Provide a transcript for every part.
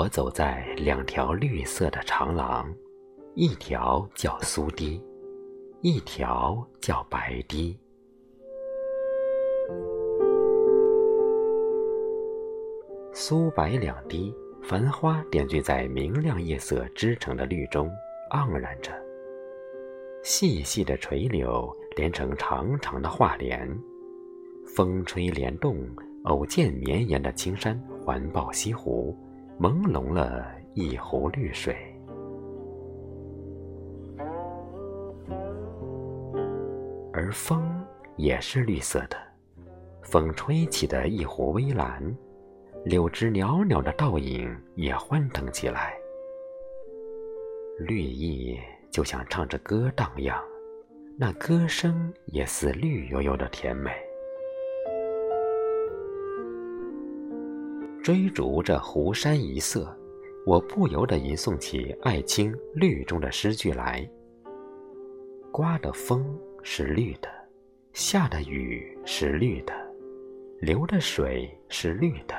我走在两条绿色的长廊，一条叫苏堤，一条叫白堤。苏白两堤，繁花点缀在明亮夜色织成的绿中，盎然着。细细的垂柳连成长长的画帘，风吹帘动，偶见绵延的青山环抱西湖，朦胧了一湖绿水。而风也是绿色的，风吹起的一湖微澜，柳枝袅袅的倒影也欢腾起来。绿意就像唱着歌荡漾，那歌声也似绿油油的甜美。追逐着湖山一色，我不由得吟诵起《爱卿绿》中的诗句来：刮的风是绿的，下的雨是绿的，流的水是绿的，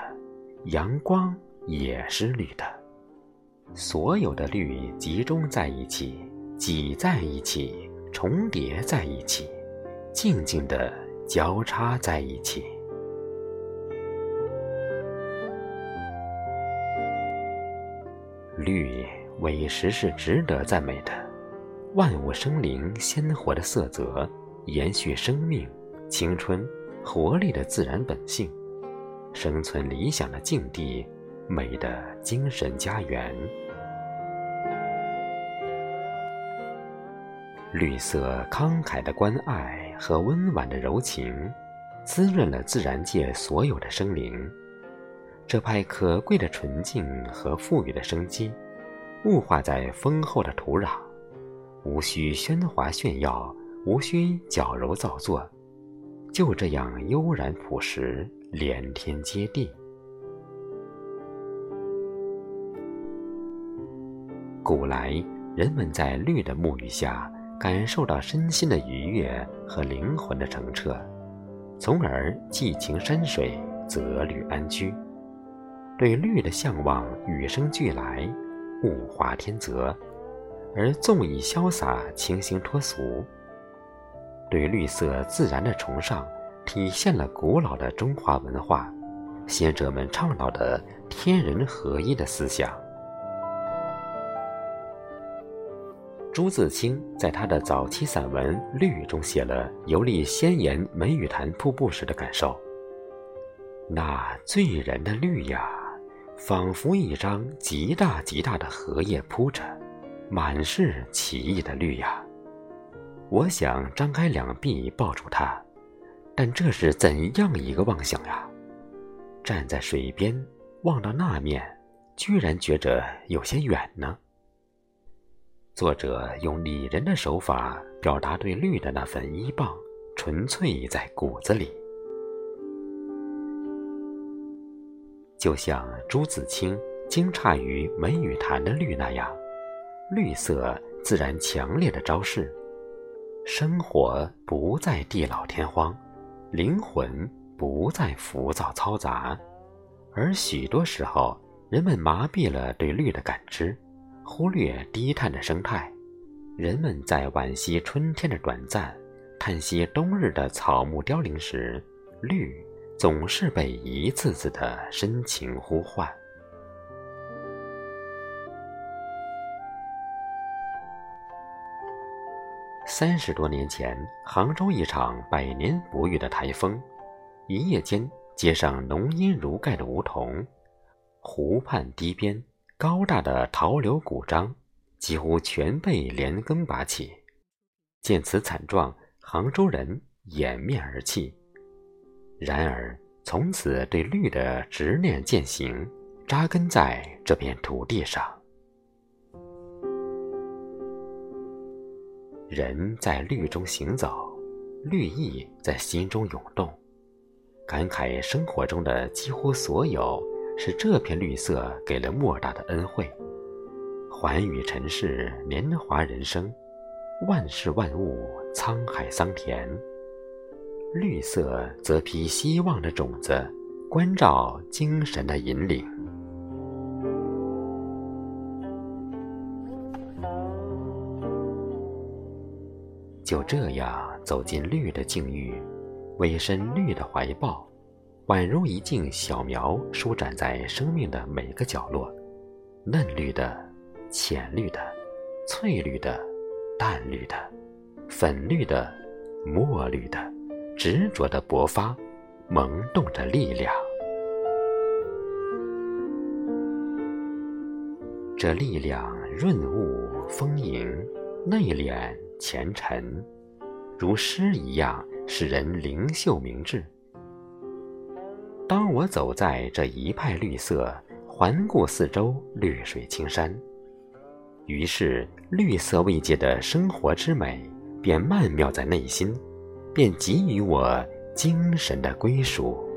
阳光也是绿的。所有的绿集中在一起，挤在一起，重叠在一起，静静地交叉在一起。绿委实是值得赞美的，万物生灵鲜活的色泽，延续生命、青春、活力的自然本性，生存理想的境地，美的精神家园。绿色慷慨的关爱和温婉的柔情，滋润了自然界所有的生灵。这派可贵的纯净和富裕的生机，物化在丰厚的土壤，无需喧哗炫耀，无需矫揉造作，就这样悠然朴实，连天接地。古来人们在绿的沐浴下。感受到身心的愉悦和灵魂的澄澈，从而寄情山水，择绿安居，对绿的向往与生俱来，物华天择，而纵以潇洒清新脱俗。对绿色自然的崇尚，体现了古老的中华文化，先哲们倡导的天人合一的思想。朱自清在他的早期散文《绿》中写了游历仙岩梅雨潭瀑布时的感受：“那醉人的绿呀，仿佛一张极大极大的荷叶铺着，满是奇异的绿呀。我想张开两臂抱住它，但这是怎样一个妄想呀？站在水边望到那面，居然觉着有些远呢。”作者用拟人的手法表达对绿的那份依傍，纯粹在骨子里。就像朱自清惊诧于梅雨潭的绿那样，绿色自然强烈的昭示，生活不再地老天荒，灵魂不再浮躁嘈杂，而许多时候，人们麻痹了对绿的感知。忽略低碳的生态，人们在惋惜春天的短暂，叹息冬日的草木凋零时，绿总是被一次次的深情呼唤。三十多年前，杭州一场百年不遇的台风，一夜间街上浓荫如盖的梧桐，湖畔堤边。高大的桃柳古樟几乎全被连根拔起，见此惨状，杭州人掩面而泣。然而，从此对绿的执念渐行，扎根在这片土地上。人在绿中行走，绿意在心中涌动，感慨生活中的几乎所有。是这片绿色给了莫大的恩惠，寰宇尘世，年华人生，万事万物，沧海桑田。绿色则披希望的种子，关照精神的引领。就这样走进绿的境遇，委身绿的怀抱，宛如一茎小苗舒展在生命的每个角落，嫩绿的、浅绿的、翠绿的、淡绿的、粉绿的、墨绿的。执着的勃发，萌动着力量。这力量润物丰盈，内敛虔诚，如诗一样，使人灵秀明志。当我走在这一派绿色，环顾四周，绿水青山，于是绿色慰藉的生活之美，便曼妙在内心，便给予我精神的归属。